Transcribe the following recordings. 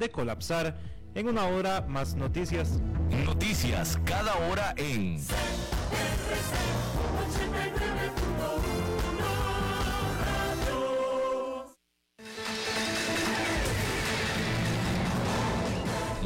de colapsar. En una hora más noticias. Noticias cada hora en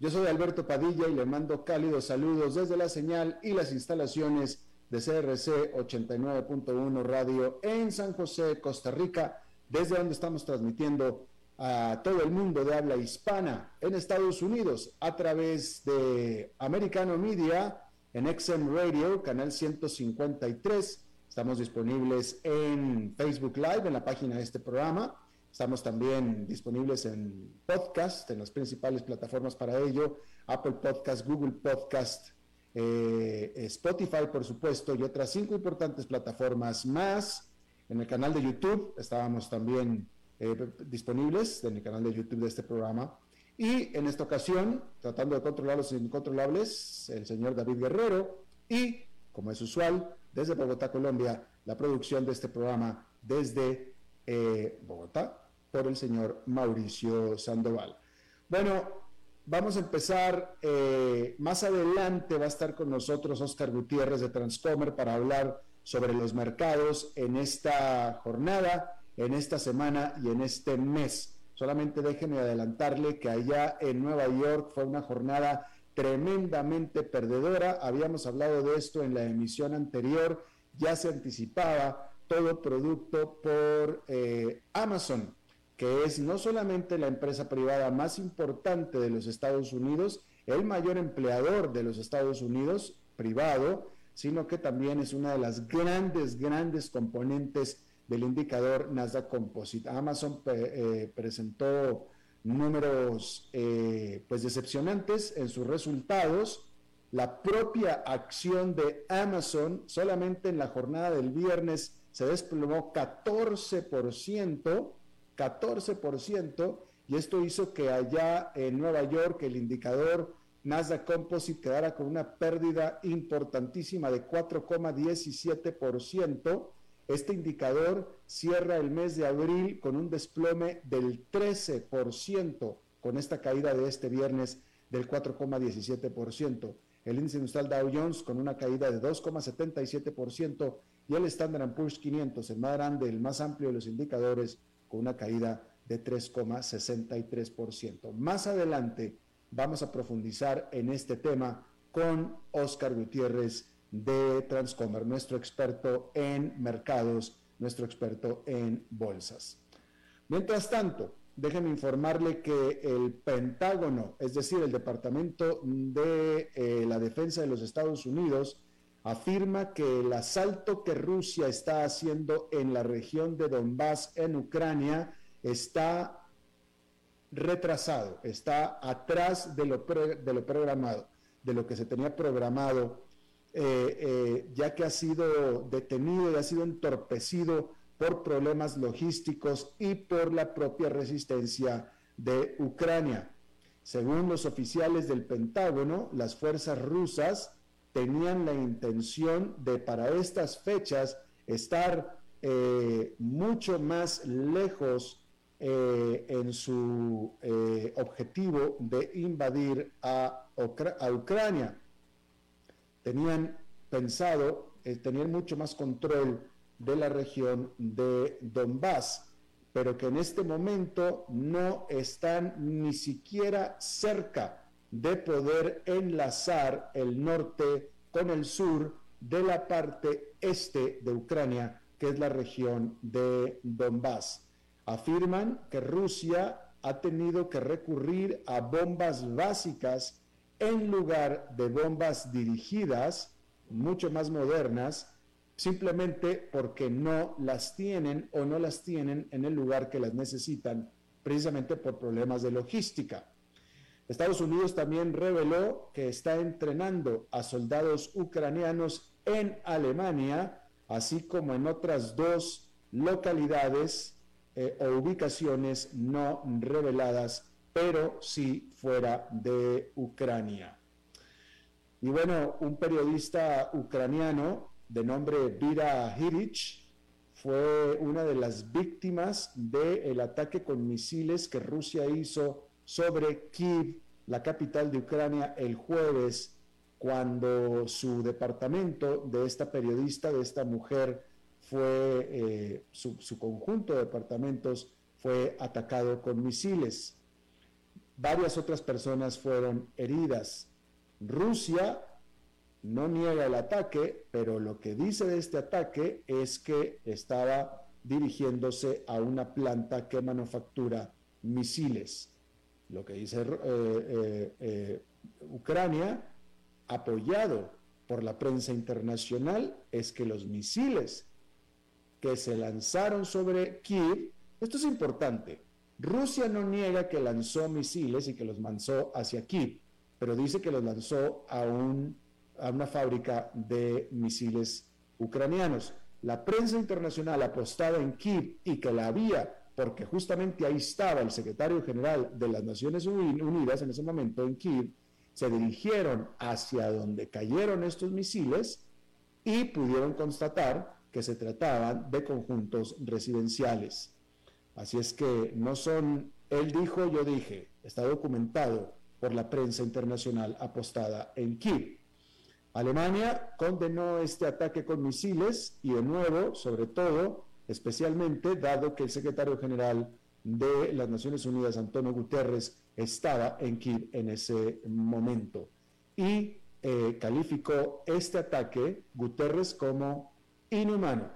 yo soy Alberto Padilla y le mando cálidos saludos desde la señal y las instalaciones de CRC 89.1 Radio en San José, Costa Rica, desde donde estamos transmitiendo a todo el mundo de habla hispana en Estados Unidos a través de Americano Media en XM Radio, canal 153. Estamos disponibles en Facebook Live, en la página de este programa Estamos también disponibles en podcast, en las principales plataformas para ello, Apple Podcast, Google Podcast, eh, Spotify, por supuesto, y otras cinco importantes plataformas más. En el canal de YouTube estábamos también eh, disponibles, en el canal de YouTube de este programa. Y en esta ocasión, tratando de controlar los incontrolables, el señor David Guerrero y, como es usual, desde Bogotá, Colombia, la producción de este programa desde eh, Bogotá, por el señor Mauricio Sandoval. Bueno, vamos a empezar. Eh, más adelante va a estar con nosotros Oscar Gutiérrez de Transcomer para hablar sobre los mercados en esta jornada, en esta semana y en este mes. Solamente déjenme adelantarle que allá en Nueva York fue una jornada tremendamente perdedora. Habíamos hablado de esto en la emisión anterior, ya se anticipaba todo producto por eh, Amazon, que es no solamente la empresa privada más importante de los Estados Unidos, el mayor empleador de los Estados Unidos privado, sino que también es una de las grandes, grandes componentes del indicador Nasdaq Composite. Amazon eh, presentó números eh, pues decepcionantes en sus resultados. La propia acción de Amazon solamente en la jornada del viernes se desplomó 14%, 14%, y esto hizo que allá en Nueva York el indicador Nasdaq Composite quedara con una pérdida importantísima de 4,17%. Este indicador cierra el mes de abril con un desplome del 13%, con esta caída de este viernes del 4,17%. El índice industrial Dow Jones con una caída de 2,77% y el Standard Poor's 500, el más grande, el más amplio de los indicadores, con una caída de 3,63%. Más adelante vamos a profundizar en este tema con Oscar Gutiérrez de Transcomer, nuestro experto en mercados, nuestro experto en bolsas. Mientras tanto, déjenme informarle que el Pentágono, es decir, el Departamento de eh, la Defensa de los Estados Unidos, afirma que el asalto que Rusia está haciendo en la región de Donbass, en Ucrania, está retrasado, está atrás de lo, de lo programado, de lo que se tenía programado, eh, eh, ya que ha sido detenido y ha sido entorpecido por problemas logísticos y por la propia resistencia de Ucrania. Según los oficiales del Pentágono, las fuerzas rusas tenían la intención de para estas fechas estar eh, mucho más lejos eh, en su eh, objetivo de invadir a, Ucrania. Tenían pensado, tener mucho más control de la región de Donbass, pero que en este momento no están ni siquiera cerca de poder enlazar el norte con el sur de la parte este de Ucrania, que es la región de Donbass afirman que Rusia ha tenido que recurrir a bombas básicas en lugar de bombas dirigidas, mucho más modernas, simplemente porque no las tienen o no las tienen en el lugar que las necesitan, precisamente por problemas de logística. Estados Unidos también reveló que está entrenando a soldados ucranianos en Alemania, así como en otras dos localidades eh, o ubicaciones no reveladas, pero sí fuera de Ucrania. Y bueno, un periodista ucraniano de nombre Vira Hirich fue una de las víctimas del ataque con misiles que Rusia hizo sobre Kiev, la capital de Ucrania, el jueves, cuando su departamento de esta periodista, de esta mujer, fue, eh, su, conjunto de departamentos fue atacado con misiles. Varias otras personas fueron heridas. Rusia no niega el ataque, pero lo que dice de este ataque es que estaba dirigiéndose a una planta que manufactura misiles. Lo que dice eh, eh, Ucrania, apoyado por la prensa internacional, es que los misiles que se lanzaron sobre Kiev, esto es importante, Rusia no niega que lanzó misiles y que los lanzó hacia Kiev, pero dice que los lanzó a, un, a una fábrica de misiles ucranianos. La prensa internacional apostaba en Kiev y que la había, porque justamente ahí estaba el secretario general de las Naciones Unidas en ese momento en Kiev, se dirigieron hacia donde cayeron estos misiles y pudieron constatar que se trataban de conjuntos residenciales. Así es que no son, él dijo, yo dije, está documentado por la prensa internacional apostada en Kiev. Alemania condenó este ataque con misiles y de nuevo, sobre todo, especialmente dado que el secretario general de las Naciones Unidas, Antonio Guterres, estaba en Kiev en ese momento. Y eh, calificó este ataque, Guterres, como inhumano.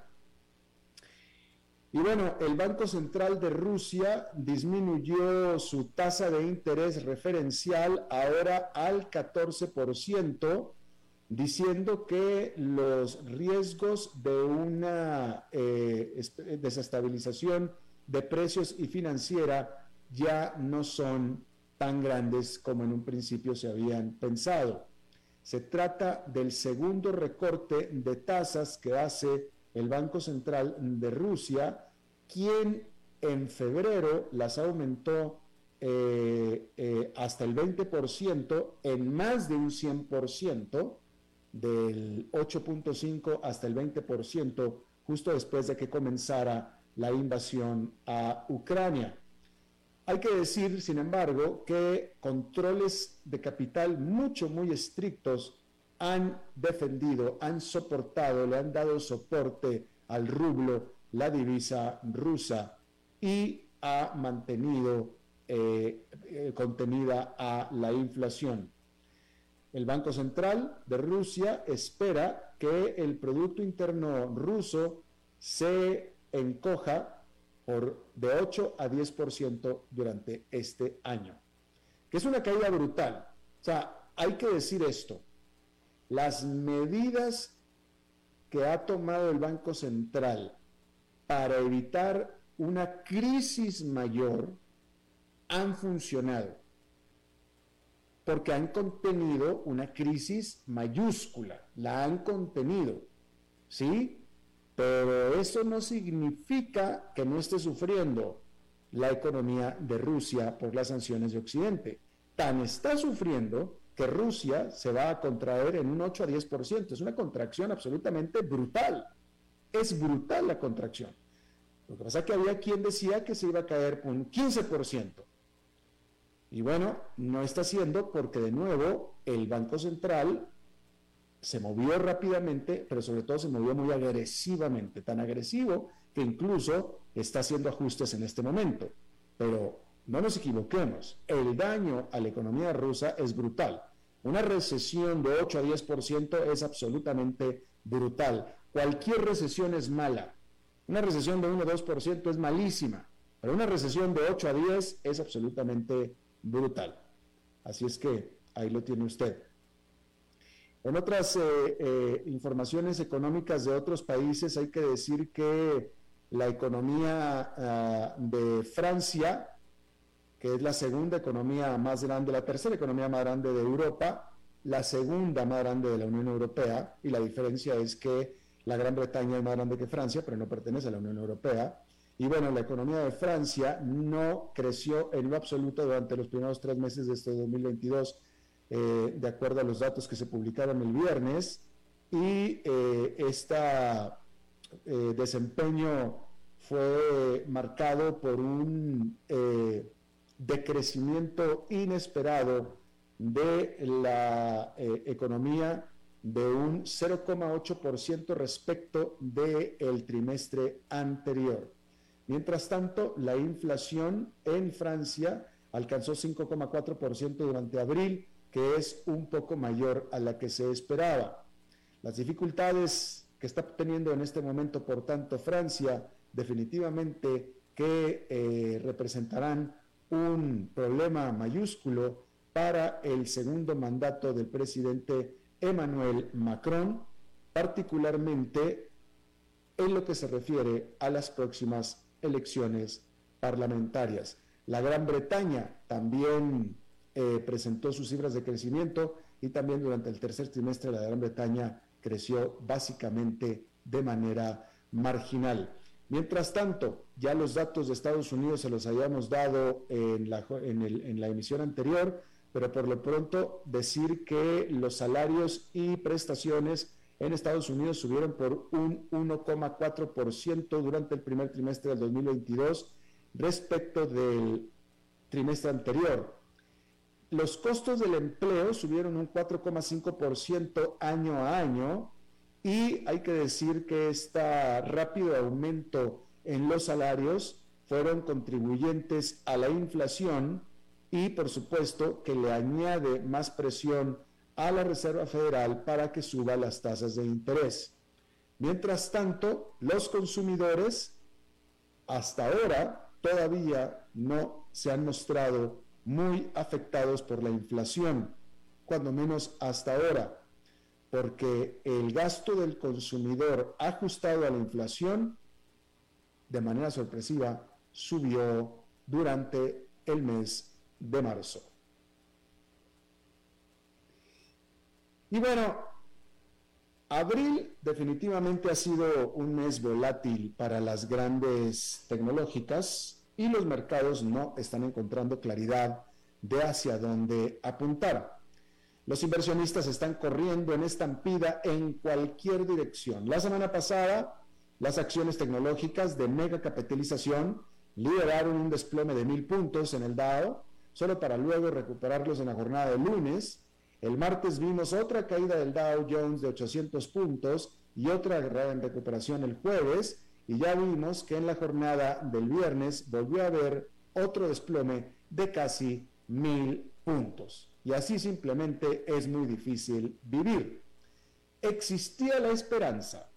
Y bueno, el Banco Central de Rusia disminuyó su tasa de interés referencial ahora al 14%, diciendo que los riesgos de una eh, desestabilización de precios y financiera ya no son tan grandes como en un principio se habían pensado. Se trata del segundo recorte de tasas que hace el Banco Central de Rusia, quien en febrero las aumentó eh, eh, hasta el 20% en más de un 100%, del 8.5 hasta el 20%, justo después de que comenzara la invasión a Ucrania. Hay que decir, sin embargo, que controles de capital mucho, muy estrictos han defendido, han soportado, le han dado soporte al rublo, la divisa rusa, y ha mantenido eh, eh, contenida a la inflación. El Banco Central de Rusia espera que el Producto Interno ruso se encoja por de 8 a 10% durante este año, que es una caída brutal. O sea, hay que decir esto, las medidas que ha tomado el Banco Central para evitar una crisis mayor han funcionado, porque han contenido una crisis mayúscula, la han contenido, ¿sí? Pero eso no significa que no esté sufriendo la economía de Rusia por las sanciones de Occidente. Tan está sufriendo que Rusia se va a contraer en un 8 a 10%. Es una contracción absolutamente brutal. Es brutal la contracción. Lo que pasa es que había quien decía que se iba a caer un 15%. Y bueno, no está haciendo porque de nuevo el Banco Central se movió rápidamente, pero sobre todo se movió muy agresivamente, tan agresivo que incluso está haciendo ajustes en este momento. Pero no nos equivoquemos, el daño a la economía rusa es brutal. Una recesión de 8 a 10% es absolutamente brutal. Cualquier recesión es mala. Una recesión de 1 o 2% es malísima, pero una recesión de 8 a 10 es absolutamente brutal. Así es que ahí lo tiene usted. En otras eh, eh, informaciones económicas de otros países hay que decir que la economía ah, de Francia, que es la segunda economía más grande, la tercera economía más grande de Europa, la segunda más grande de la Unión Europea, y la diferencia es que la Gran Bretaña es más grande que Francia, pero no pertenece a la Unión Europea. Y bueno, la economía de Francia no creció en lo absoluto durante los primeros tres meses de este 2022 eh, de acuerdo a los datos que se publicaron el viernes, y este desempeño fue marcado por un decrecimiento inesperado de la economía de un 0,8% respecto del trimestre anterior. Mientras tanto, la inflación en Francia alcanzó 5,4% durante abril, que es un poco mayor a la que se esperaba. Las dificultades que está teniendo en este momento, por tanto, Francia, definitivamente que eh, representarán un problema mayúsculo para el segundo mandato del presidente Emmanuel Macron, particularmente en lo que se refiere a las próximas elecciones parlamentarias. La Gran Bretaña también eh, presentó sus cifras de crecimiento y también durante el tercer trimestre la Gran Bretaña creció básicamente de manera marginal. Mientras tanto, ya los datos de Estados Unidos se los habíamos dado en la, en la emisión anterior, pero por lo pronto decir que los salarios y prestaciones en Estados Unidos subieron por un 1,4% durante el primer trimestre del 2022 respecto del trimestre anterior. Los costos del empleo subieron un 4,5% año a año y hay que decir que este rápido aumento en los salarios fueron contribuyentes a la inflación y por supuesto que le añade más presión a la Reserva Federal para que suba las tasas de interés. Mientras tanto, los consumidores hasta ahora todavía no se han mostrado muy afectados por la inflación, cuando menos hasta ahora, porque el gasto del consumidor ajustado a la inflación de manera sorpresiva subió durante el mes de marzo. Y bueno, abril definitivamente ha sido un mes volátil para las grandes tecnológicas y los mercados no están encontrando claridad de hacia dónde apuntar. Los inversionistas están corriendo en estampida en cualquier dirección. La semana pasada, las acciones tecnológicas de mega capitalización lideraron un desplome de mil puntos en el Dow, solo para luego recuperarlos en la jornada de lunes. El martes vimos otra caída del Dow Jones de 800 puntos y otra en recuperación el jueves, y ya vimos que en la jornada del viernes volvió a haber otro desplome de casi mil puntos. Y así simplemente es muy difícil vivir. Existía la esperanza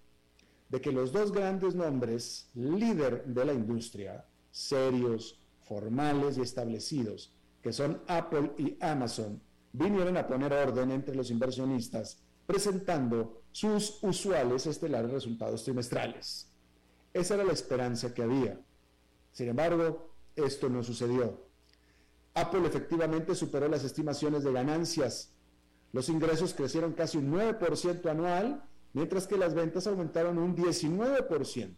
de que los dos grandes nombres, líder de la industria, serios, formales y establecidos, que son Apple y Amazon, vinieron a poner orden entre los inversionistas, presentando sus usuales estelares resultados trimestrales. Esa era la esperanza que había. Sin embargo, esto no sucedió. Apple efectivamente superó las estimaciones de ganancias. Los ingresos crecieron casi un 9% anual, mientras que las ventas aumentaron un 19%.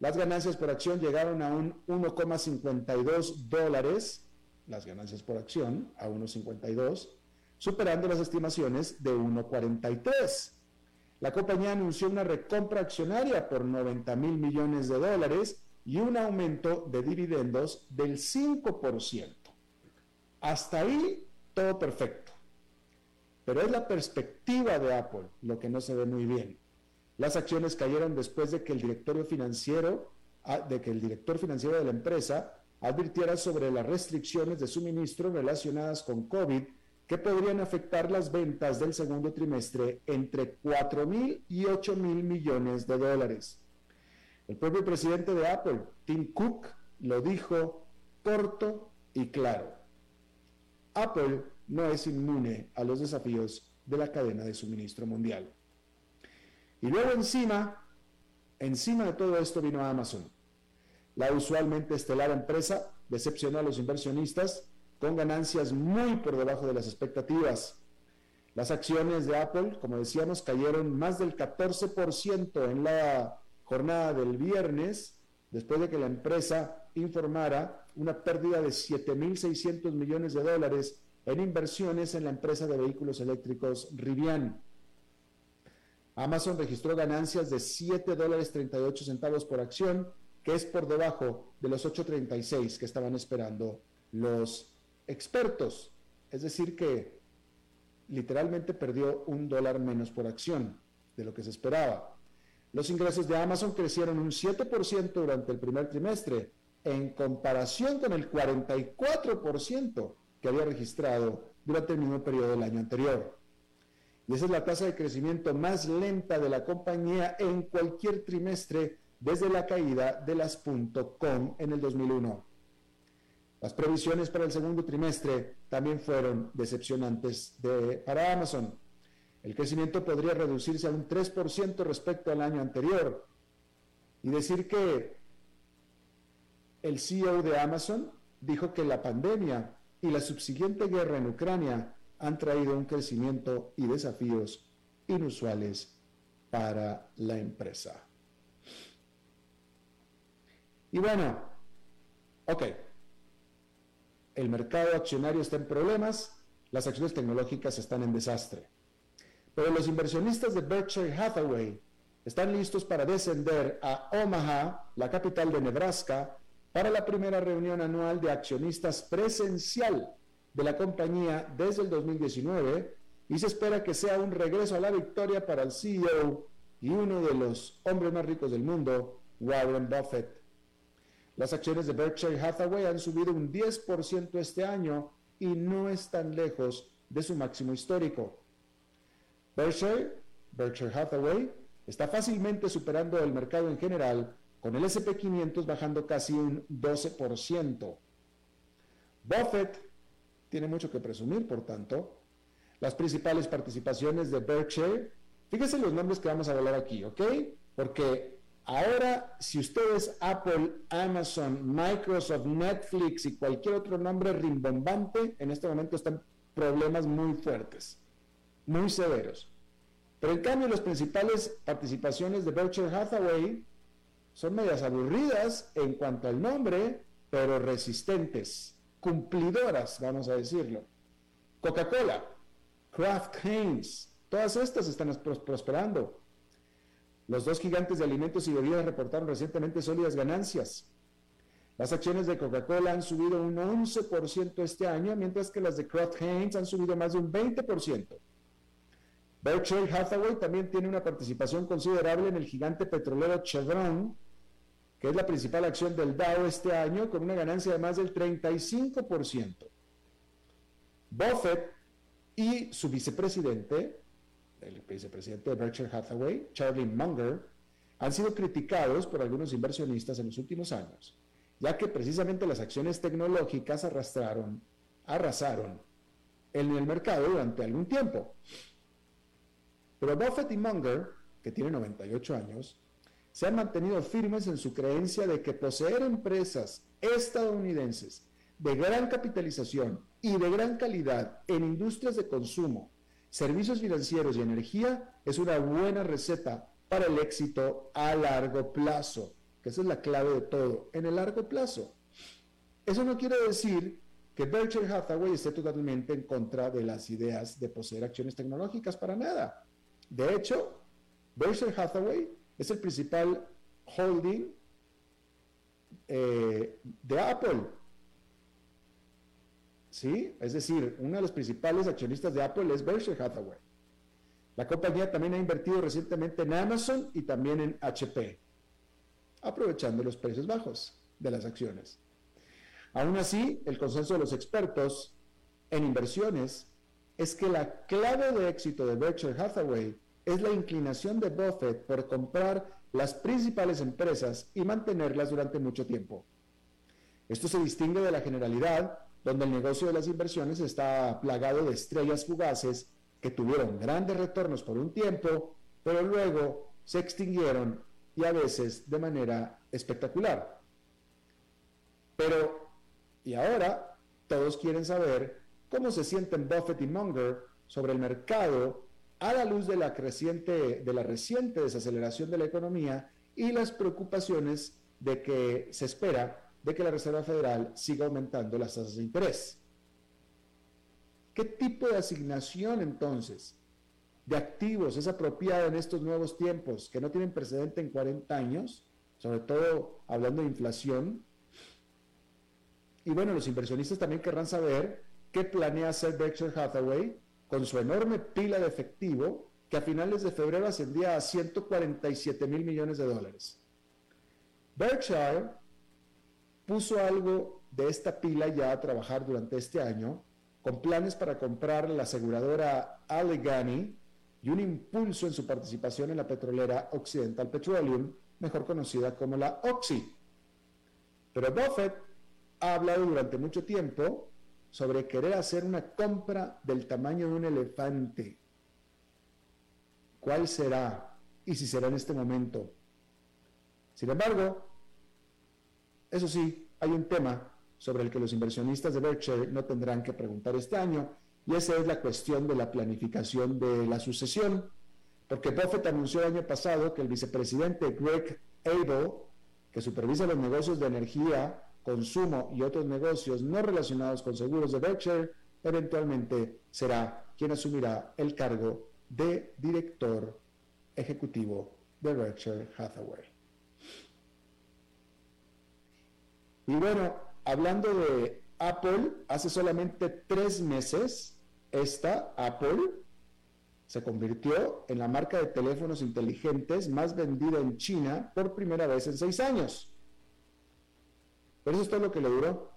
Las ganancias por acción llegaron a un 1,52 dólares, las ganancias por acción a 1,52, superando las estimaciones de 1,43. La compañía anunció una recompra accionaria por 90 mil millones de dólares y un aumento de dividendos del 5%. Hasta ahí todo perfecto. Pero es la perspectiva de Apple lo que no se ve muy bien. Las acciones cayeron después de que el directorio financiero, ah, de que el director financiero de la empresa advirtiera sobre las restricciones de suministro relacionadas con COVID que podrían afectar las ventas del segundo trimestre entre 4 mil y 8 mil millones de dólares. El propio presidente de Apple, Tim Cook, lo dijo corto y claro. Apple no es inmune a los desafíos de la cadena de suministro mundial. Y luego encima, encima de todo esto vino Amazon. La usualmente estelar empresa decepcionó a los inversionistas con ganancias muy por debajo de las expectativas. Las acciones de Apple, como decíamos, cayeron más del 14% en la jornada del viernes, después de que la empresa informara una pérdida de 7.600 millones de dólares en inversiones en la empresa de vehículos eléctricos Rivian. Amazon registró ganancias de 7 dólares 38 centavos por acción, que es por debajo de los 8.36 que estaban esperando los expertos. Es decir, que literalmente perdió un dólar menos por acción de lo que se esperaba. Los ingresos de Amazon crecieron un 7% durante el primer trimestre, en comparación con el 44% que había registrado durante el mismo periodo del año anterior. Y esa es la tasa de crecimiento más lenta de la compañía en cualquier trimestre desde la caída de las .com en el 2001. Las previsiones para el segundo trimestre también fueron decepcionantes para Amazon. El crecimiento podría reducirse a un 3% respecto al año anterior. Y decir que el CEO de Amazon dijo que la pandemia y la subsiguiente guerra en Ucrania han traído un crecimiento y desafíos inusuales para la empresa. Y bueno, ok, el mercado accionario está en problemas, las acciones tecnológicas están en desastre. Pero los inversionistas de Berkshire Hathaway están listos para descender a Omaha, la capital de Nebraska, para la primera reunión anual de accionistas presencial de la compañía desde el 2019 y se espera que sea un regreso a la victoria para el CEO y uno de los hombres más ricos del mundo, Warren Buffett. Las acciones de Berkshire Hathaway han subido un 10% este año y no están lejos de su máximo histórico. Berkshire, Berkshire Hathaway, está fácilmente superando el mercado en general con el SP500 bajando casi un 12%. Buffett tiene mucho que presumir, por tanto. Las principales participaciones de Berkshire, fíjense los nombres que vamos a hablar aquí, ¿ok? Porque ahora, si ustedes Apple, Amazon, Microsoft, Netflix y cualquier otro nombre rimbombante, en este momento están problemas muy fuertes, muy severos. Pero en cambio, las principales participaciones de Berkshire Hathaway son medias aburridas en cuanto al nombre, pero resistentes, cumplidoras, vamos a decirlo. Coca-Cola, Kraft Heinz, todas estas están prosperando. Los dos gigantes de alimentos y bebidas reportaron recientemente sólidas ganancias. Las acciones de Coca-Cola han subido un 11% este año, mientras que las de Kraft Heinz han subido más de un 20%. Berkshire Hathaway también tiene una participación considerable en el gigante petrolero Chevron, que es la principal acción del Dow este año, con una ganancia de más del 35%. Buffett y su vicepresidente, el vicepresidente de Berkshire Hathaway, Charlie Munger, han sido criticados por algunos inversionistas en los últimos años, ya que precisamente las acciones tecnológicas arrastraron, arrasaron en el mercado durante algún tiempo. Pero Buffett y Munger, que tiene 98 años, se han mantenido firmes en su creencia de que poseer empresas estadounidenses de gran capitalización y de gran calidad en industrias de consumo, servicios financieros y energía es una buena receta para el éxito a largo plazo, que esa es la clave de todo, en el largo plazo. Eso no quiere decir que Berkshire Hathaway esté totalmente en contra de las ideas de poseer acciones tecnológicas, para nada. De hecho, Berkshire Hathaway es el principal holding eh, de Apple. ¿Sí? Es decir, uno de los principales accionistas de Apple es Berkshire Hathaway. La compañía también ha invertido recientemente en Amazon y también en HP, aprovechando los precios bajos de las acciones. Aún así, el consenso de los expertos en inversiones es que la clave de éxito de Berkshire Hathaway es la inclinación de Buffett por comprar las principales empresas y mantenerlas durante mucho tiempo. Esto se distingue de la generalidad, donde el negocio de las inversiones está plagado de estrellas fugaces que tuvieron grandes retornos por un tiempo, pero luego se extinguieron y a veces de manera espectacular. Pero, y ahora, todos quieren saber cómo se sienten Buffett y Munger sobre el mercado a la luz de la, creciente, de la reciente desaceleración de la economía y las preocupaciones de que se espera de que la Reserva Federal siga aumentando las tasas de interés. ¿Qué tipo de asignación entonces de activos es apropiada en estos nuevos tiempos que no tienen precedente en 40 años, sobre todo hablando de inflación? Y bueno, los inversionistas también querrán saber qué planea hacer Berkshire Hathaway con su enorme pila de efectivo que a finales de febrero ascendía a 147 mil millones de dólares. Berkshire puso algo de esta pila ya a trabajar durante este año con planes para comprar la aseguradora Allegheny y un impulso en su participación en la petrolera Occidental Petroleum, mejor conocida como la Oxy. Pero Buffett ha hablado durante mucho tiempo sobre querer hacer una compra del tamaño de un elefante. ¿Cuál será? Y si será en este momento. Sin embargo, eso sí, hay un tema sobre el que los inversionistas de Berkshire no tendrán que preguntar este año, y esa es la cuestión de la planificación de la sucesión, porque Buffett anunció el año pasado que el vicepresidente Greg Abel, que supervisa los negocios de energía consumo y otros negocios no relacionados con seguros de Berkshire, eventualmente será quien asumirá el cargo de director ejecutivo de Berkshire Hathaway. Y bueno, hablando de Apple, hace solamente tres meses, esta Apple se convirtió en la marca de teléfonos inteligentes más vendida en China por primera vez en seis años. Pero eso es todo lo que le duró,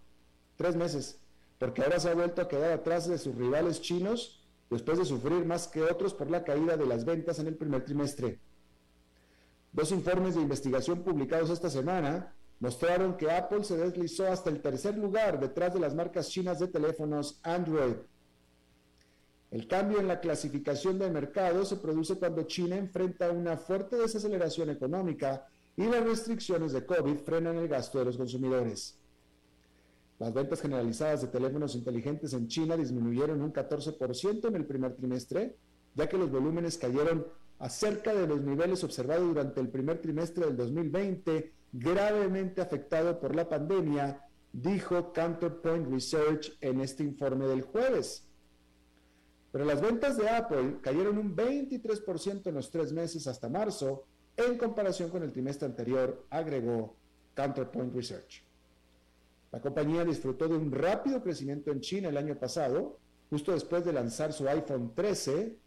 tres meses, porque ahora se ha vuelto a quedar atrás de sus rivales chinos después de sufrir más que otros por la caída de las ventas en el primer trimestre. Dos informes de investigación publicados esta semana mostraron que Apple se deslizó hasta el tercer lugar detrás de las marcas chinas de teléfonos Android. El cambio en la clasificación del mercado se produce cuando China enfrenta una fuerte desaceleración económica y las restricciones de COVID frenan el gasto de los consumidores. Las ventas generalizadas de teléfonos inteligentes en China disminuyeron un 14% en el primer trimestre, ya que los volúmenes cayeron a cerca de los niveles observados durante el primer trimestre del 2020, gravemente afectado por la pandemia, dijo Counterpoint Research en este informe del jueves. Pero las ventas de Apple cayeron un 23% en los tres meses hasta marzo, en comparación con el trimestre anterior, agregó Counterpoint Research. La compañía disfrutó de un rápido crecimiento en China el año pasado, justo después de lanzar su iPhone 13,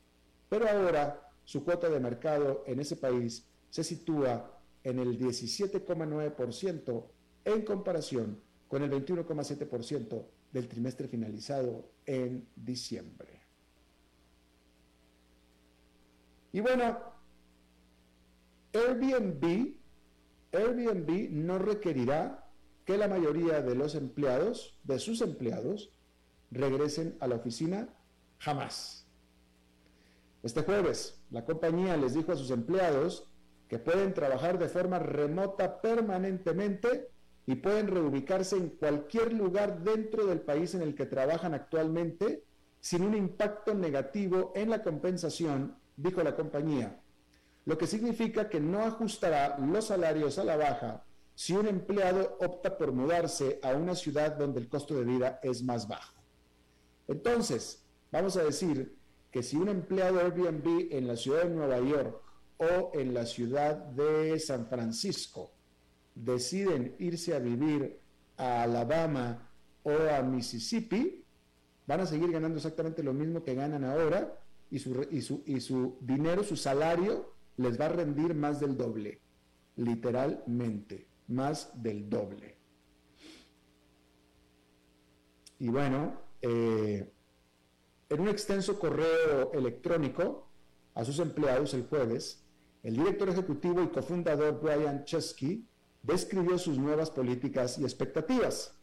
pero ahora su cuota de mercado en ese país se sitúa en el 17,9% en comparación con el 21,7% del trimestre finalizado en diciembre. Y bueno, Airbnb, Airbnb no requerirá que la mayoría de los empleados, de sus empleados, regresen a la oficina jamás. Este jueves, la compañía les dijo a sus empleados que pueden trabajar de forma remota permanentemente y pueden reubicarse en cualquier lugar dentro del país en el que trabajan actualmente sin un impacto negativo en la compensación, dijo la compañía lo que significa que no ajustará los salarios a la baja si un empleado opta por mudarse a una ciudad donde el costo de vida es más bajo. Entonces, vamos a decir que si un empleado Airbnb en la ciudad de Nueva York o en la ciudad de San Francisco deciden irse a vivir a Alabama o a Mississippi, van a seguir ganando exactamente lo mismo que ganan ahora y su, y su, y su dinero, su salario, les va a rendir más del doble, literalmente, más del doble. Y bueno, eh, en un extenso correo electrónico a sus empleados el jueves, el director ejecutivo y cofundador Brian Chesky describió sus nuevas políticas y expectativas.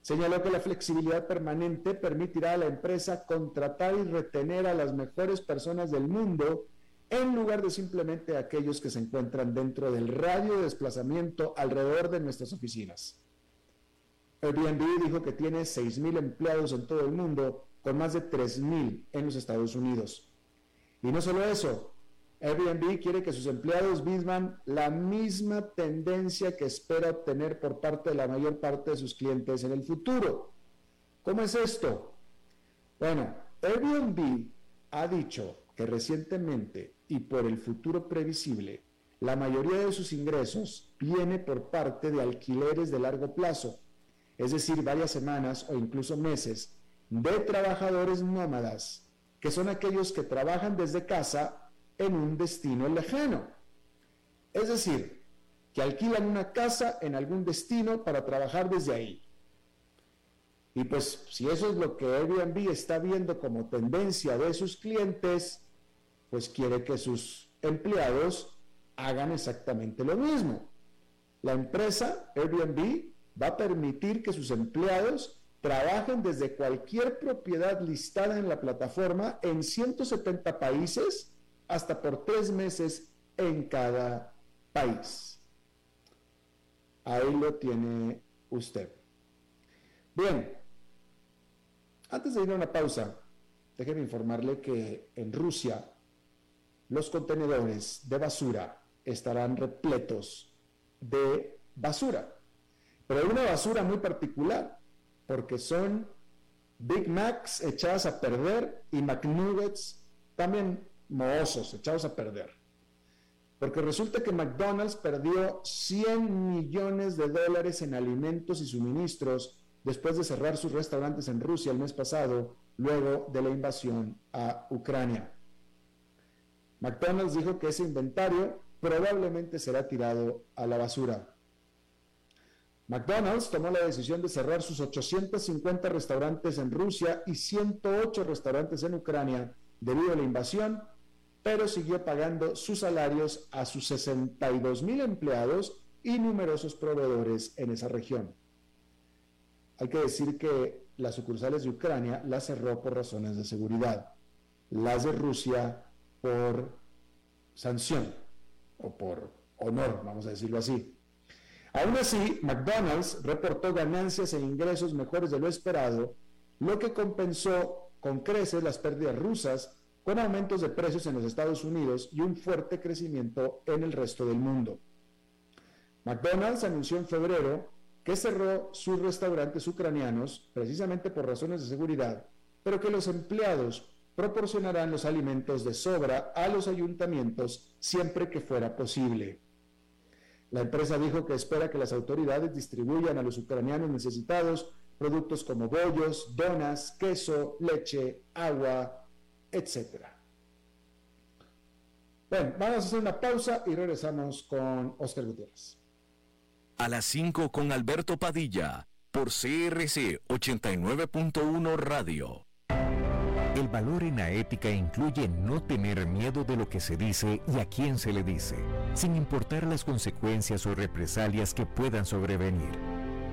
Señaló que la flexibilidad permanente permitirá a la empresa contratar y retener a las mejores personas del mundo en lugar de simplemente aquellos que se encuentran dentro del radio de desplazamiento alrededor de nuestras oficinas. Airbnb dijo que tiene 6.000 empleados en todo el mundo, con más de 3.000 en los Estados Unidos. Y no solo eso, Airbnb quiere que sus empleados vivan la misma tendencia que espera obtener por parte de la mayor parte de sus clientes en el futuro. ¿Cómo es esto? Bueno, Airbnb ha dicho que recientemente y por el futuro previsible, la mayoría de sus ingresos viene por parte de alquileres de largo plazo, es decir, varias semanas o incluso meses, de trabajadores nómadas, que son aquellos que trabajan desde casa en un destino lejano. Es decir, que alquilan una casa en algún destino para trabajar desde ahí. Y pues si eso es lo que Airbnb está viendo como tendencia de sus clientes, pues quiere que sus empleados hagan exactamente lo mismo. La empresa Airbnb va a permitir que sus empleados trabajen desde cualquier propiedad listada en la plataforma en 170 países hasta por tres meses en cada país. Ahí lo tiene usted. Bien, antes de ir a una pausa, déjeme informarle que en Rusia los contenedores de basura estarán repletos de basura, pero hay una basura muy particular, porque son Big Macs echadas a perder y McNuggets también mohosos, echados a perder. Porque resulta que McDonald's perdió 100 millones de dólares en alimentos y suministros después de cerrar sus restaurantes en Rusia el mes pasado, luego de la invasión a Ucrania. McDonald's dijo que ese inventario probablemente será tirado a la basura. McDonald's tomó la decisión de cerrar sus 850 restaurantes en Rusia y 108 restaurantes en Ucrania debido a la invasión pero siguió pagando sus salarios a sus 62 mil empleados y numerosos proveedores en esa región. Hay que decir que las sucursales de Ucrania las cerró por razones de seguridad, las de Rusia por sanción o por honor, vamos a decirlo así. Aún así, McDonald's reportó ganancias e ingresos mejores de lo esperado, lo que compensó con creces las pérdidas rusas con aumentos de precios en los Estados Unidos y un fuerte crecimiento en el resto del mundo. McDonald's anunció en febrero que cerró sus restaurantes ucranianos precisamente por razones de seguridad, pero que los empleados proporcionarán los alimentos de sobra a los ayuntamientos siempre que fuera posible. La empresa dijo que espera que las autoridades distribuyan a los ucranianos necesitados productos como bollos, donas, queso, leche, agua, etcétera. Bueno, vamos a hacer una pausa y regresamos con Oscar Gutiérrez. A las 5 con Alberto Padilla, por CRC 89.1 Radio. El valor en la ética incluye no tener miedo de lo que se dice y a quién se le dice, sin importar las consecuencias o represalias que puedan sobrevenir.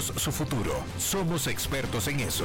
su futuro. Somos expertos en eso.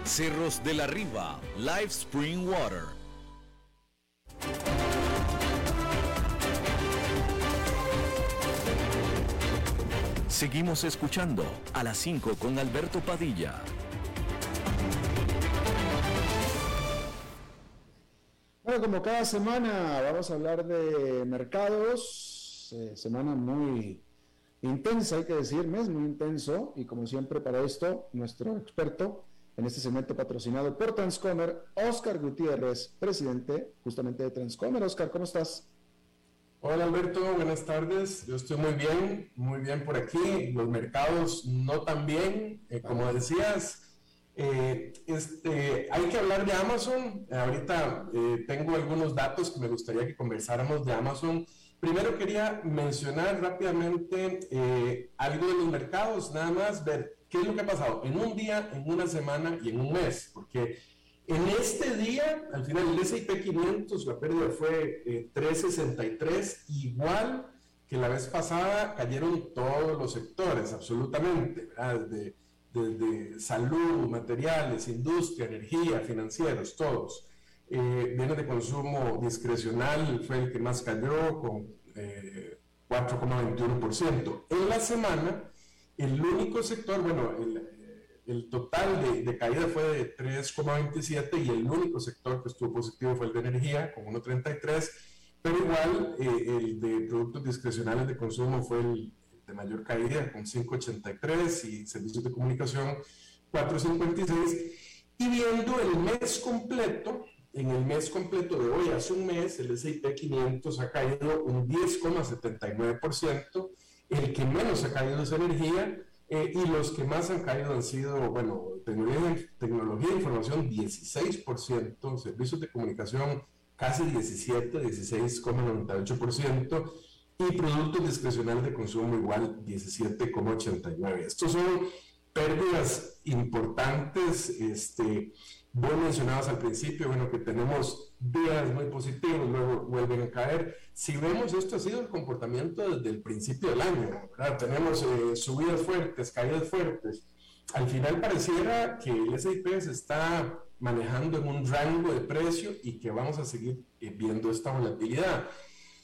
Cerros de la Riva, Live Spring Water. Seguimos escuchando a las 5 con Alberto Padilla. Bueno, como cada semana vamos a hablar de mercados, eh, semana muy intensa, hay que decir, mes muy intenso, y como siempre para esto, nuestro experto, en este segmento patrocinado por Transcomer, Oscar Gutiérrez, presidente justamente de Transcomer. Oscar, ¿cómo estás? Hola Alberto, buenas tardes. Yo estoy muy bien, muy bien por aquí. Los mercados no tan bien, eh, como decías. Eh, este, hay que hablar de Amazon. Ahorita eh, tengo algunos datos que me gustaría que conversáramos de Amazon. Primero quería mencionar rápidamente algo de los mercados, nada más ver ¿Qué es lo que ha pasado? En un día, en una semana y en un mes, porque en este día, al final, el S&P 500, la pérdida fue 3.63, eh, igual que la vez pasada, cayeron todos los sectores, absolutamente, desde, desde, salud, materiales, industria, energía, financieros, todos. Eh, bienes de consumo discrecional fue el que más cayó, con 4,21%. Eh, en la semana, el único sector, bueno, el, total de, caída fue de 3,27 y el único sector que estuvo positivo fue el de energía, con 1,33, pero igual eh, el de productos discrecionales de consumo fue el de mayor caída, con 5,83 y servicios de comunicación 4,56. Y viendo el mes completo, en el mes completo de hoy, hace un mes, el S&P 500 ha caído un 10,79%, el que menos ha caído es energía eh, y los que más han caído han sido, bueno, tecnología, tecnología de información 16%, servicios de comunicación casi 17, 16,98% y productos discrecionales de consumo igual 17,89. Estos son pérdidas importantes, este, vos mencionabas al principio, bueno, que tenemos días muy positivos, luego vuelven a caer. Si vemos, esto ha sido el comportamiento desde el principio del año, Tenemos eh, subidas fuertes, caídas fuertes. Al final pareciera que el S&P se está manejando en un rango de precio y que vamos a seguir eh, viendo esta volatilidad.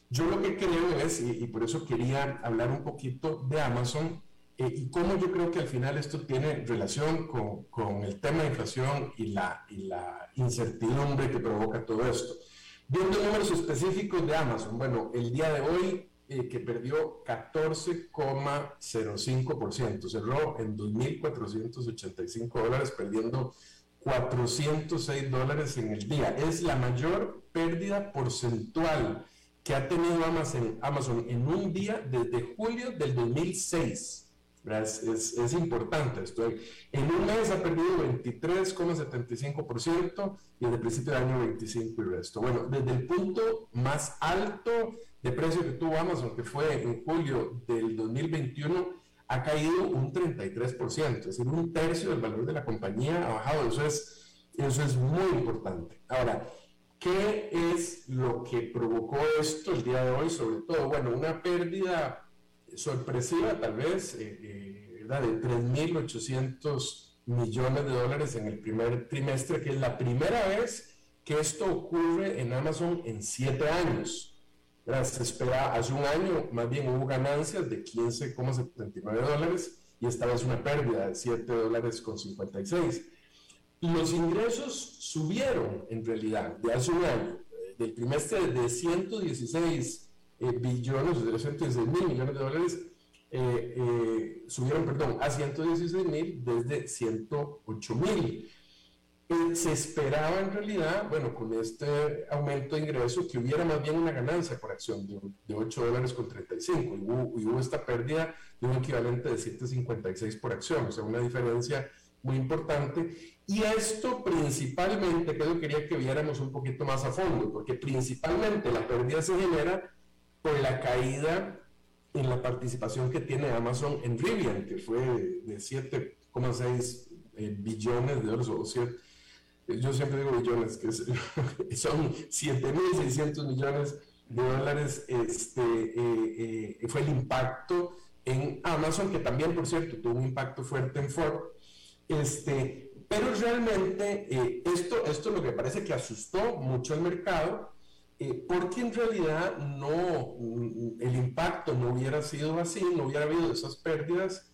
Yo lo que creo es, y por eso quería hablar un poquito de Amazon, eh, y cómo yo creo que al final esto tiene relación con, el tema de inflación y la, y la, incertidumbre que provoca todo esto. Viendo números específicos de Amazon, bueno, el día de hoy eh, que perdió 14,05%, cerró en 2.485 dólares, perdiendo 406 dólares en el día. Es la mayor pérdida porcentual que ha tenido Amazon, Amazon en un día desde julio del 2006. Es, importante esto. En un mes ha perdido 23,75% y desde el principio del año 25% y resto. Bueno, desde el punto más alto de precio que tuvo Amazon, que fue en julio del 2021, ha caído un 33%, es decir, un tercio del valor de la compañía ha bajado. Eso es, eso es muy importante. Ahora, ¿qué es lo que provocó esto el día de hoy? Sobre todo, bueno, una pérdida sorpresiva tal vez, eh, eh, de 3.800 millones de dólares en el primer trimestre, que es la primera vez que esto ocurre en Amazon en siete años. Se espera, hace un año más bien hubo ganancias de 15,79 dólares y esta vez una pérdida de 7 dólares con 56. Los ingresos subieron en realidad de hace un año, del trimestre de 116 eh, billones, de 116 mil millones de dólares, eh, subieron, perdón, a 116 mil desde 108 mil. se esperaba en realidad, bueno, con este aumento de ingresos, que hubiera más bien una ganancia por acción de, de 8 dólares con 35 y hubo, y hubo esta pérdida de un equivalente de 7,56 por acción, o sea, una diferencia muy importante. Y esto principalmente, que quería que viéramos un poquito más a fondo, porque principalmente la pérdida se genera por la caída en la participación que tiene Amazon en Rivian, que fue de 7,6 eh, billones de dólares, o yo siempre digo billones, que son 7.600 millones de dólares, este, eh, eh, fue el impacto en Amazon, que también, por cierto, tuvo un impacto fuerte en Ford. Este, pero realmente eh, esto, esto es lo que parece que asustó mucho al mercado, eh, porque en realidad no, mm, el impacto no hubiera sido así, no hubiera habido esas pérdidas,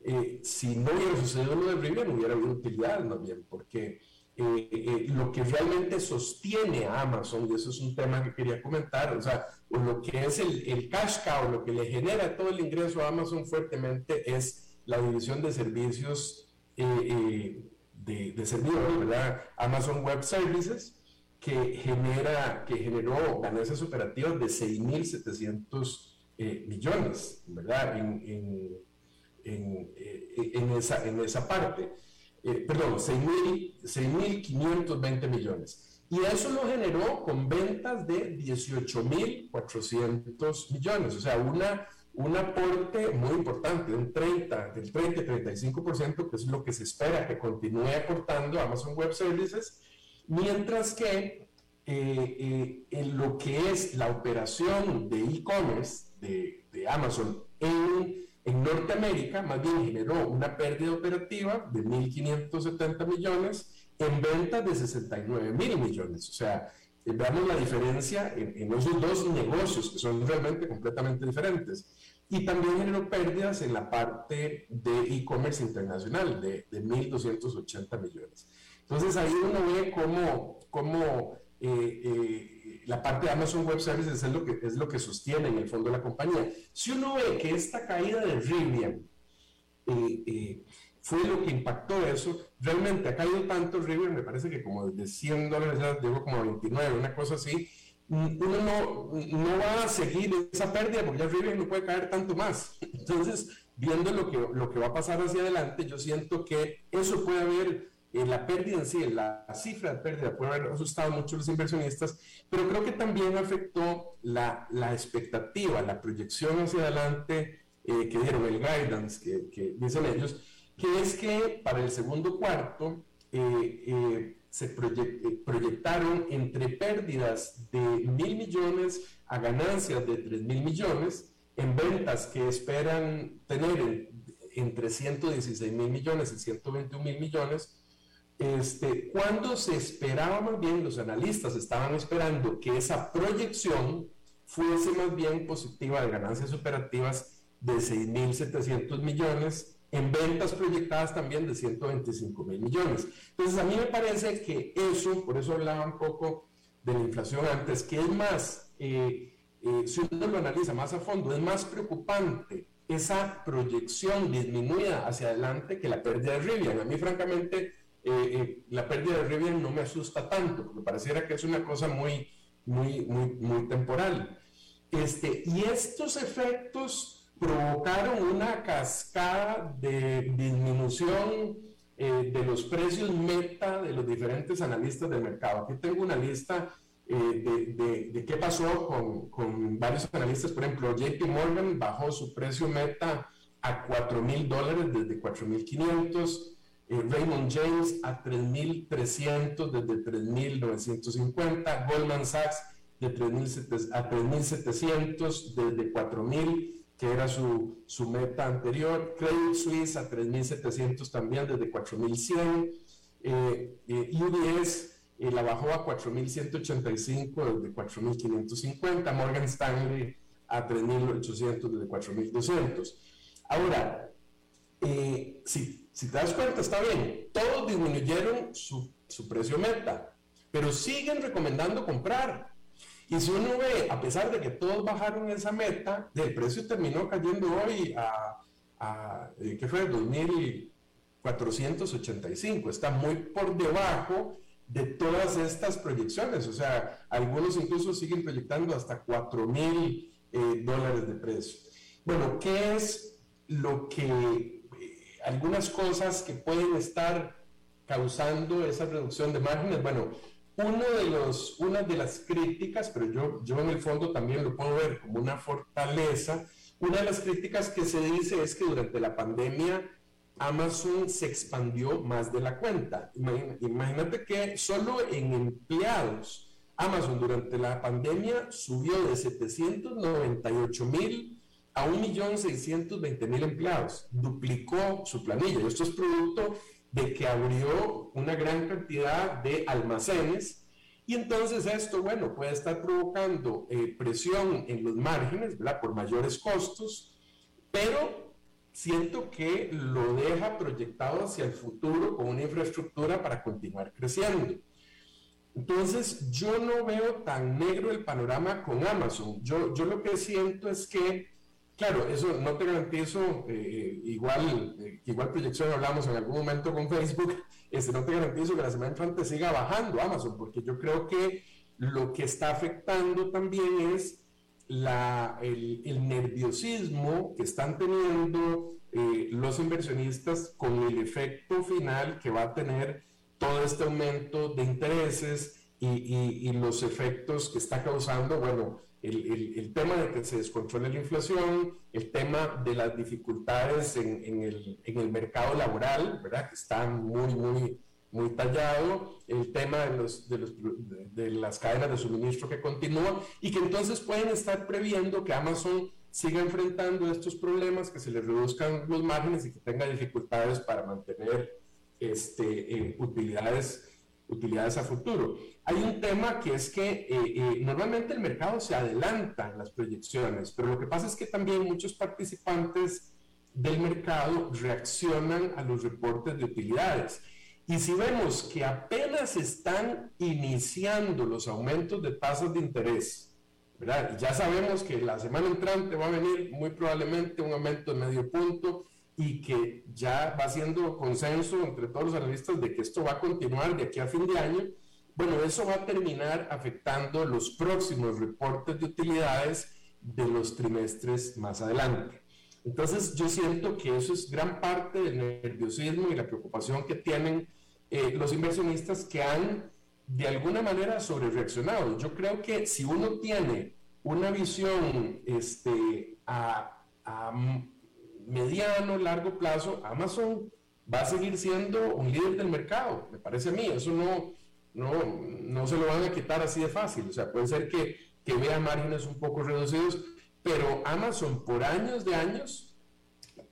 eh, si no hubiera sucedido lo de Rivian, no hubiera habido utilidad más bien, porque lo que realmente sostiene a Amazon, y eso es un tema que quería comentar, o sea, lo que es el, el cash cow, lo que le genera todo el ingreso a Amazon fuertemente es la división de servicios de, de servidores, ¿verdad? Amazon Web Services, que, genera, que generó ganancias operativas de 6.700 eh, millones, ¿verdad? En, en, en, eh, en, esa, en esa parte. Eh, perdón, 6.520 millones. Y eso lo generó con ventas de 18.400 millones, o sea, una un aporte muy importante, un 30, del 30-35%, que es lo que se espera que continúe aportando Amazon Web Services, mientras que eh, eh, en lo que es la operación de e-commerce de, de, Amazon en, en, Norteamérica, más bien generó una pérdida operativa de 1.570 millones en ventas de 69 mil millones. O sea, veamos la diferencia en, en, esos dos negocios que son realmente completamente diferentes. Y también generó pérdidas en la parte de e-commerce internacional de, de 1.280 millones. Entonces ahí uno ve cómo, cómo eh, eh, la parte de Amazon Web Services es lo, que, es lo que sostiene en el fondo la compañía. Si uno ve que esta caída de Rivian eh, fue lo que impactó eso, realmente ha caído tanto Rivian, me parece que como de 100 dólares llegó como a 29, una cosa así, uno no, no, va a seguir esa pérdida porque ya Rivian no puede caer tanto más. Entonces, viendo lo que, lo que va a pasar hacia adelante, yo siento que eso puede haber, eh, la pérdida en sí, la cifra de pérdida puede haber asustado mucho a los inversionistas, pero creo que también afectó la, la expectativa, la proyección hacia adelante eh, que dieron, el guidance que, que, dicen ellos, que es que para el segundo cuarto, eh, eh se eh, proyectaron entre pérdidas de mil millones a ganancias de tres mil millones en ventas que esperan tener entre 116 mil millones y 121 mil millones, este, cuando se esperaba más bien, los analistas estaban esperando que esa proyección fuese más bien positiva de ganancias operativas de 6.700 millones en ventas proyectadas también de 125 mil millones. Entonces, a mí me parece que eso, por eso hablaba un poco de la inflación antes, que es más, eh, eh, si uno lo analiza más a fondo, es más preocupante esa proyección disminuida hacia adelante que la pérdida de Rivian. A mí, francamente, eh, la pérdida de Rivian no me asusta tanto, porque pareciera que es una cosa muy, muy, muy, muy temporal. Este, y estos efectos provocaron una cascada de disminución eh, de los precios meta de los diferentes analistas del mercado. Aquí tengo una lista eh, de, de, qué pasó con, varios analistas. Por ejemplo, JP Morgan bajó su precio meta a 4 mil dólares desde 4 mil 500. Eh, Raymond James a 3.300 desde 3.950, Goldman Sachs de 3, a 3.700 desde 4.000, que era su, meta anterior, Credit Suisse a 3.700 también desde 4.100, eh, eh, UBS eh, la bajó a 4.185 desde 4.550, Morgan Stanley a 3.800 desde 4.200. Ahora, eh, si, si, te das cuenta, está bien, todos disminuyeron su, su precio meta, pero siguen recomendando comprar. Y si uno ve, a pesar de que todos bajaron esa meta, el precio terminó cayendo hoy a, eh, ¿qué fue? 2.485. Está muy por debajo de todas estas proyecciones. O sea, algunos incluso siguen proyectando hasta 4.000 eh, dólares de precio. Bueno, ¿qué es lo que, eh, algunas cosas que pueden estar causando esa reducción de márgenes? Bueno, uno de los, una de las críticas, pero yo, yo en el fondo también lo puedo ver como una fortaleza, una de las críticas que se dice es que durante la pandemia Amazon se expandió más de la cuenta. Imagínate que solo en empleados, Amazon durante la pandemia subió de 798 mil a 1.620.000 empleados, duplicó su planilla. Y esto es producto de que abrió una gran cantidad de almacenes y entonces esto, bueno, puede estar provocando eh, presión en los márgenes. Por mayores costos, pero siento que lo deja proyectado hacia el futuro con una infraestructura para continuar creciendo. Entonces, yo no veo tan negro el panorama con Amazon. Yo, yo lo que siento es que Claro, eso no te garantizo, eh, igual, eh, igual proyección hablamos en algún momento con Facebook, este, no te garantizo que la semana entrante siga bajando Amazon, porque yo creo que lo que está afectando también es la, el, nerviosismo que están teniendo eh, los inversionistas con el efecto final que va a tener todo este aumento de intereses y, y, y los efectos que está causando, bueno, el, tema de que se descontrole la inflación, el tema de las dificultades en, el, mercado laboral, ¿verdad? Que está muy, muy, muy tallado, el tema de, los, de, los, de, las cadenas de suministro que continúan y que entonces pueden estar previendo que Amazon siga enfrentando estos problemas, que se le reduzcan los márgenes y que tenga dificultades para mantener este, eh, utilidades a futuro. Hay un tema que es que eh, eh, normalmente el mercado se adelanta en las proyecciones, pero lo que pasa es que también muchos participantes del mercado reaccionan a los reportes de utilidades. Y si vemos que apenas están iniciando los aumentos de tasas de interés, ¿verdad? Ya sabemos que la semana entrante va a venir muy probablemente un aumento de medio punto y que ya va siendo consenso entre todos los analistas de que esto va a continuar de aquí a fin de año, bueno, eso va a terminar afectando los próximos reportes de utilidades de los trimestres más adelante. Entonces, yo siento que eso es gran parte del nerviosismo y la preocupación que tienen eh, los inversionistas que han de alguna manera sobre reaccionado. Yo creo que si uno tiene una visión este, a, a mediano, largo plazo, Amazon va a seguir siendo un líder del mercado, me parece a mí. Eso no, no, no se lo van a quitar así de fácil. O sea, puede ser que, que vea márgenes un poco reducidos, pero Amazon por años de años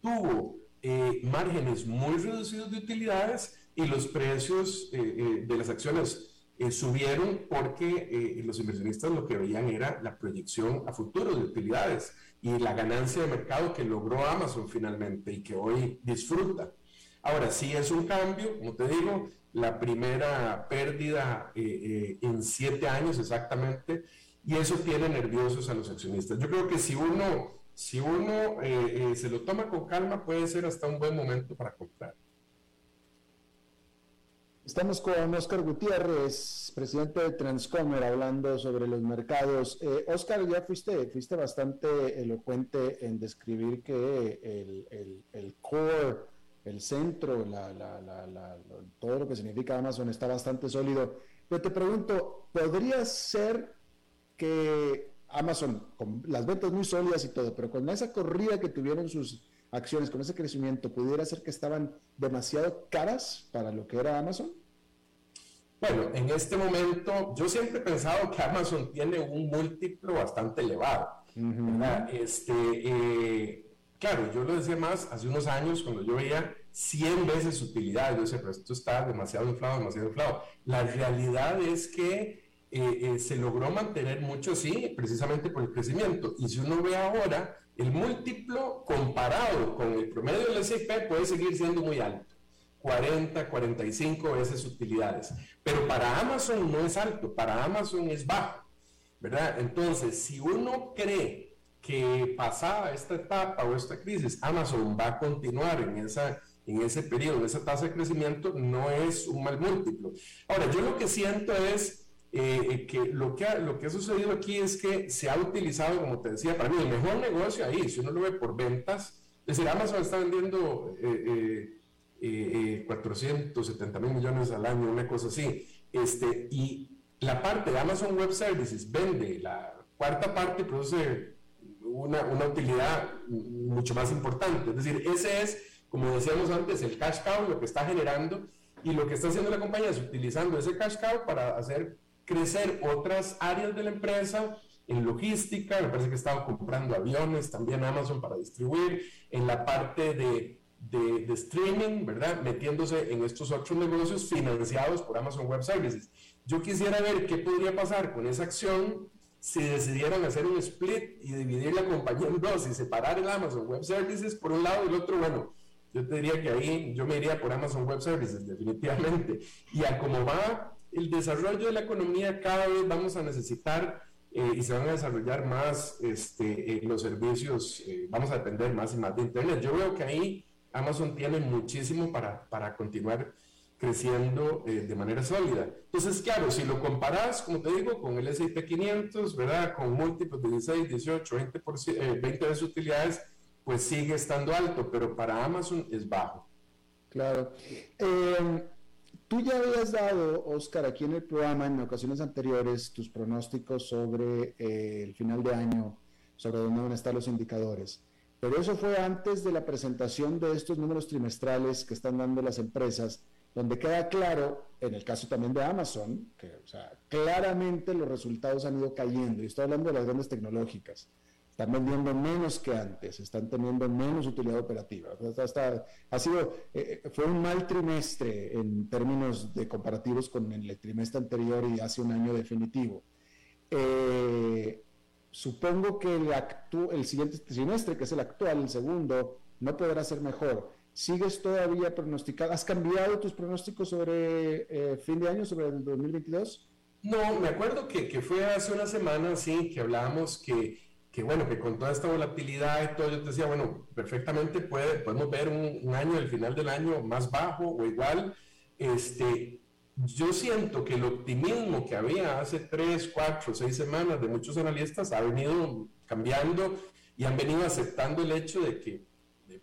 tuvo eh, márgenes muy reducidos de utilidades y los precios eh, eh, de las acciones subieron porque los inversionistas lo que veían era la proyección a futuro de utilidades y la ganancia de mercado que logró Amazon finalmente y que hoy disfruta. Ahora, sí es un cambio, como te digo, la primera pérdida eh, eh, en siete años exactamente, y eso tiene nerviosos a los accionistas. Yo creo que si uno, si uno eh, se lo toma con calma, puede ser hasta un buen momento para comprar. Estamos con Oscar Gutiérrez, presidente de Transcomer, hablando sobre los mercados. Eh, Oscar, ya fuiste, fuiste bastante elocuente en describir que el, el, core, el centro, todo lo que significa Amazon está bastante sólido. Pero te pregunto, ¿podría ser que Amazon, con las ventas muy sólidas y todo, pero con esa corrida que tuvieron sus acciones, con ese crecimiento, pudiera ser que estaban demasiado caras para lo que era Amazon? Bueno, en este momento yo siempre he pensado que Amazon tiene un múltiplo bastante elevado. este, eh, claro, yo lo decía más hace unos años cuando yo veía 100 veces utilidad. Yo decía, pero esto está demasiado inflado, demasiado inflado. La realidad es que eh, eh, se logró mantener mucho, sí, precisamente por el crecimiento. Y si uno ve ahora, el múltiplo comparado con el promedio del S&P puede seguir siendo muy alto. 40, 45 veces utilidades. Pero para Amazon no es alto, para Amazon es bajo, ¿verdad? Entonces, si uno cree que pasada esta etapa o esta crisis, Amazon va a continuar en, esa, en ese periodo, esa tasa de crecimiento, no es un mal múltiplo. Ahora, yo lo que siento es eh, que, lo que, ha, lo que ha sucedido aquí es que se ha utilizado, como te decía, para mí el mejor negocio ahí, si uno lo ve por ventas, es decir, Amazon está vendiendo... Eh, eh, eh, 470 eh, mil millones al año, una cosa así. Este, y la parte de Amazon Web Services vende la cuarta parte produce una, una utilidad mucho más importante. Es decir, ese es, como decíamos antes, el cash cow, lo que está generando y lo que está haciendo la compañía es utilizando ese cash cow para hacer crecer otras áreas de la empresa en logística, me parece que estaba comprando aviones también Amazon para distribuir, en la parte de de, streaming, ¿verdad? Metiéndose en estos otros negocios financiados por Amazon Web Services. Yo quisiera ver qué podría pasar con esa acción si decidieran hacer un split y dividir la compañía en dos y separar el Amazon Web Services por un lado y el otro, bueno, yo te diría que ahí yo me iría por Amazon Web Services, definitivamente. Y a cómo va el desarrollo de la economía, cada vez vamos a necesitar eh, y se van a desarrollar más este, eh, los servicios, eh, vamos a depender más y más de Internet. Yo veo que ahí Amazon tiene muchísimo para, para continuar creciendo eh, de manera sólida. Entonces, claro, si lo comparas, como te digo, con el S&P 500, ¿verdad? Con múltiplos de 16, 18, 20, por, 20 de sus utilidades, pues sigue estando alto, pero para Amazon es bajo. Claro. Eh, tú ya habías dado, Oscar, aquí en el programa, en ocasiones anteriores, tus pronósticos sobre eh, el final de año, sobre dónde van a estar los indicadores. Pero eso fue antes de la presentación de estos números trimestrales que están dando las empresas, donde queda claro, en el caso también de Amazon, que o sea, claramente los resultados han ido cayendo, y estoy hablando de las grandes tecnológicas, están vendiendo menos que antes, están teniendo menos utilidad operativa. ha sido, eh, eh, fue un mal trimestre en términos de comparativos con el trimestre anterior y hace un año definitivo. Eh, supongo que el, el siguiente trimestre, que es el actual, el segundo, no podrá ser mejor. ¿Sigues todavía pronosticado? ¿Has cambiado tus pronósticos sobre eh, fin de año, sobre el 2022? No, me acuerdo que, que, fue hace una semana, sí, que hablábamos que, que, bueno, que con toda esta volatilidad y todo, yo te decía, bueno, perfectamente puede, podemos ver un, un año, el final del año, más bajo o igual. Este, yo siento que el optimismo que había hace tres, cuatro, seis semanas de muchos analistas ha venido cambiando y han venido aceptando el hecho de que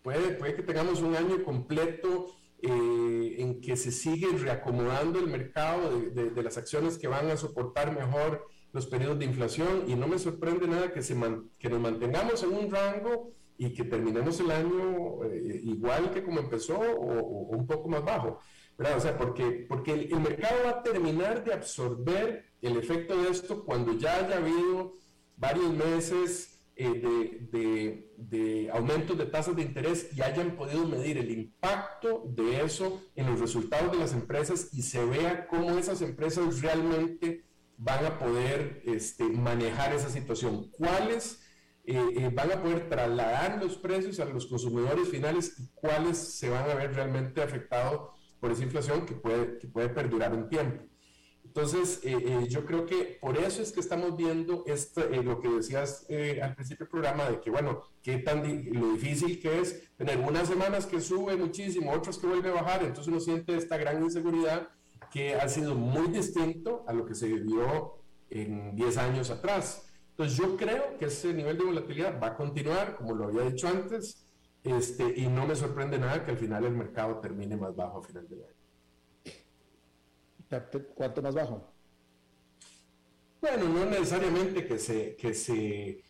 puede, puede que tengamos un año completo eh, en que se sigue reacomodando el mercado de, las acciones que van a soportar mejor los periodos de inflación y no me sorprende nada que, se que nos mantengamos en un rango y que terminemos el año eh, igual que como empezó o un poco más bajo. O sea, porque, porque el, mercado va a terminar de absorber el efecto de esto cuando ya haya habido varios meses eh, de, de, aumentos de tasas de interés y hayan podido medir el impacto de eso en los resultados de las empresas y se vea cómo esas empresas realmente van a poder este, manejar esa situación. ¿Cuáles eh, eh, van a poder trasladar los precios a los consumidores finales y cuáles se van a ver realmente afectados por esa inflación que puede, que puede perdurar un tiempo. Entonces, eh, eh, yo creo que por eso es que estamos viendo eh, lo que decías al principio del programa, de que, bueno, qué tan lo difícil que es tener unas semanas que sube muchísimo, otras que vuelve a bajar, entonces uno siente esta gran inseguridad que ha sido muy distinto a lo que se vivió en 10 años atrás. Entonces, yo creo que ese nivel de volatilidad va a continuar, como lo había dicho antes, este, y no me sorprende nada que al final el mercado termine más bajo a final del año. ¿Cuánto más bajo? Bueno, no necesariamente que se, que se,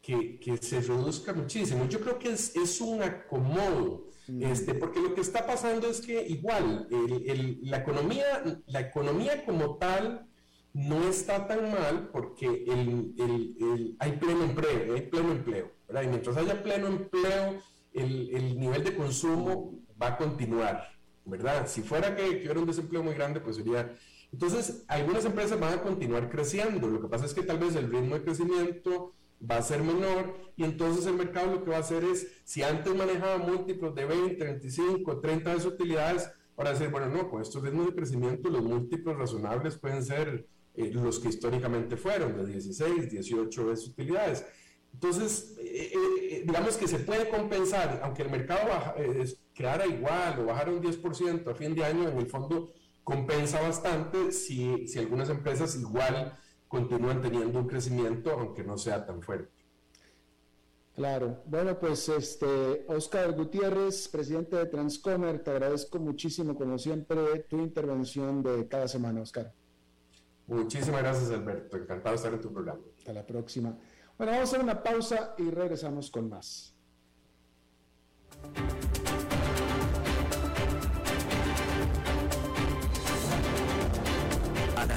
que, que se reduzca muchísimo. Yo creo que es, es un acomodo, mm. este, porque lo que está pasando es que igual el, el, la, economía, la economía como tal no está tan mal porque el, hay pleno empleo, hay pleno empleo. ¿verdad? Y mientras haya pleno empleo, el, nivel de consumo va a continuar, ¿verdad? Si fuera que, hubiera un desempleo muy grande, pues sería... Entonces, algunas empresas van a continuar creciendo. Lo que pasa es que tal vez el ritmo de crecimiento va a ser menor y entonces el mercado lo que va a hacer es, si antes manejaba múltiplos de 20, 25, 30 veces utilidades, ahora decir, bueno, no, con estos ritmos de crecimiento los múltiplos razonables pueden ser eh, los que históricamente fueron, de 16, 18 veces utilidades. Entonces, eh, eh, digamos que se puede compensar, aunque el mercado baja, quedara igual o bajara un 10% a fin de año, en el fondo compensa bastante si, si algunas empresas igual continúan teniendo un crecimiento, aunque no sea tan fuerte. Claro. Bueno, pues este Oscar Gutiérrez, presidente de Transcomer, te agradezco muchísimo, como siempre, tu intervención de cada semana, Oscar. Muchísimas gracias, Alberto. Encantado de estar en tu programa. Hasta la próxima. Bueno, vamos a hacer una pausa y regresamos con más.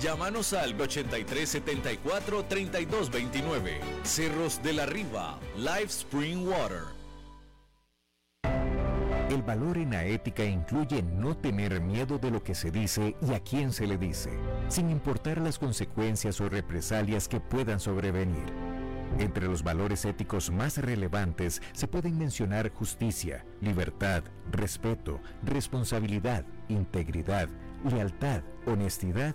Llámanos al 8374 3229. Cerros de la Riva, Live Spring Water. El valor en la ética incluye no tener miedo de lo que se dice y a quién se le dice, sin importar las consecuencias o represalias que puedan sobrevenir. Entre los valores éticos más relevantes se pueden mencionar justicia, libertad, respeto, responsabilidad, integridad, lealtad, honestidad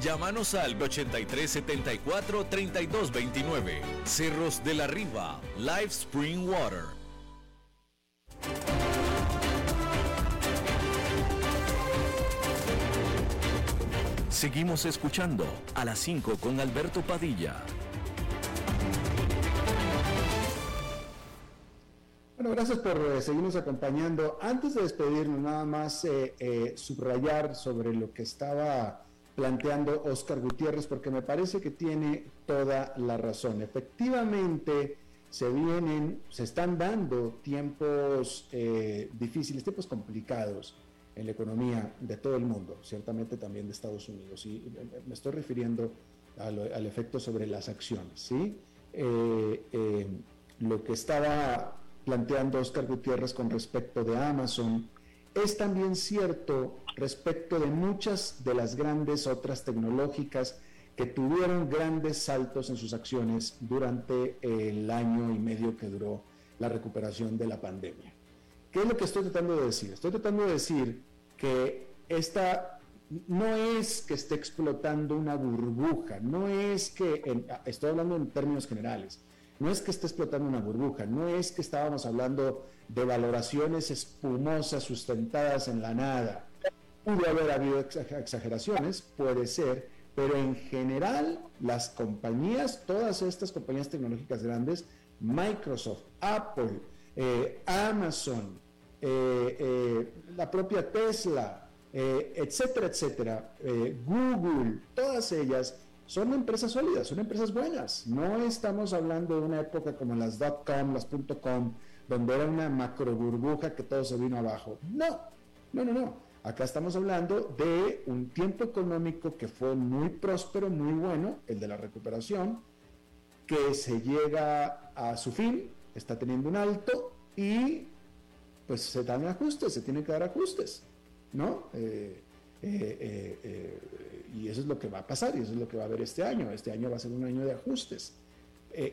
Llámanos al 8374 3229. Cerros de la Riva, Live Spring Water. Seguimos escuchando a las 5 con Alberto Padilla. Bueno, gracias por eh, seguirnos acompañando. Antes de despedirnos, nada más eh, eh, subrayar sobre lo que estaba planteando Oscar Gutiérrez, porque me parece que tiene toda la razón. Efectivamente, se vienen, se están dando tiempos difíciles, tiempos complicados en la economía de todo el mundo, ciertamente también de Estados Unidos. Y me estoy refiriendo al, efecto sobre las acciones. ¿sí? lo que estaba planteando Oscar Gutiérrez con respecto de Amazon, es también cierto respecto de muchas de las grandes otras tecnológicas que tuvieron grandes saltos en sus acciones durante el año y medio que duró la recuperación de la pandemia. ¿Qué es lo que estoy tratando de decir? Estoy tratando de decir que esta no es que esté explotando una burbuja, no es que, estoy hablando en términos generales, no es que esté explotando una burbuja, no es que estábamos hablando de valoraciones espumosas sustentadas en la nada. Pudo haber habido exageraciones, puede ser, pero en general las compañías, todas estas compañías tecnológicas grandes, Microsoft, Apple, eh, Amazon, eh, eh, la propia Tesla, etcétera, etcétera, Google, todas ellas son empresas sólidas, son empresas buenas. No estamos hablando de una época como las .com, las .com, donde era una macro burbuja que todo se vino abajo. No, no, no, no. Acá estamos hablando de un tiempo económico que fue muy próspero, muy bueno, el de la recuperación, que se llega a su fin, está teniendo un alto y pues se dan ajustes, se tienen que dar ajustes, ¿no? Eh, eh, eh, y eso es lo que va a pasar y eso es lo que va a haber este año. Este año va a ser un año de ajustes.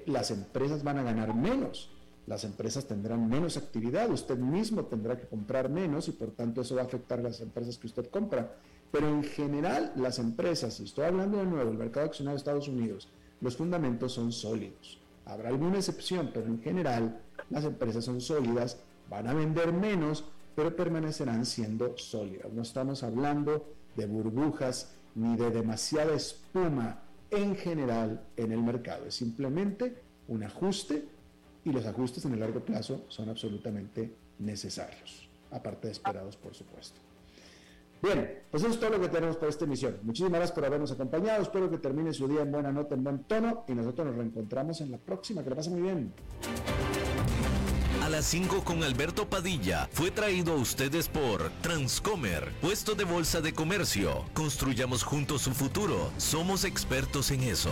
Las empresas van a ganar menos, las empresas tendrán menos actividad, usted mismo tendrá que comprar menos y por tanto eso va a afectar a las empresas que usted compra. Pero en general las empresas, y estoy hablando de nuevo, el mercado accionario de Estados Unidos, los fundamentos son sólidos. Habrá alguna excepción, pero en general las empresas son sólidas, van a vender menos, pero permanecerán siendo sólidas. No estamos hablando de burbujas ni de demasiada espuma en general en el mercado. Es simplemente un ajuste y los ajustes en el largo plazo son absolutamente necesarios, aparte de esperados, por supuesto. Bien, pues eso es todo lo que tenemos para esta emisión. Muchísimas gracias por habernos acompañado. Espero que termine su día en buena nota, en buen tono y nosotros nos reencontramos en la próxima. Que lo pasen muy bien las 5 con Alberto Padilla fue traído a ustedes por Transcomer, puesto de bolsa de comercio. Construyamos juntos su futuro. Somos expertos en eso.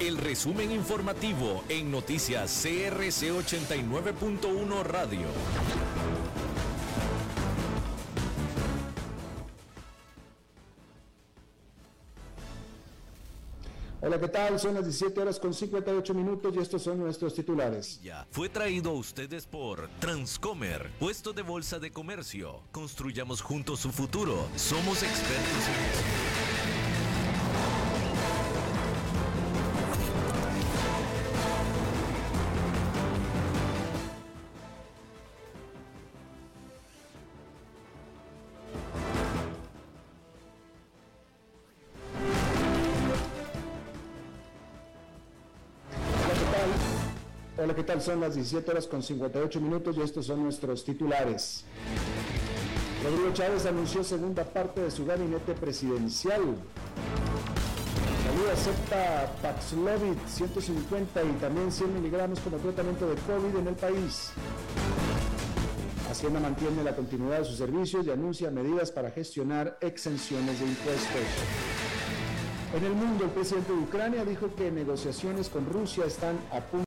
El resumen informativo en noticias CRC 89.1 Radio. Hola, ¿qué tal? Son las 17 horas con 58 minutos y estos son nuestros titulares. Fue traído a ustedes por Transcomer, puesto de bolsa de comercio. Construyamos juntos su futuro. Somos expertos en Son las 17 horas con 58 minutos y estos son nuestros titulares. Rodrigo Chávez anunció segunda parte de su gabinete presidencial. Salud acepta Paxlovid 150 y también 100 miligramos como tratamiento de COVID en el país. Hacienda mantiene la continuidad de sus servicios y anuncia medidas para gestionar exenciones de impuestos. En el mundo, el presidente de Ucrania dijo que negociaciones con Rusia están a punto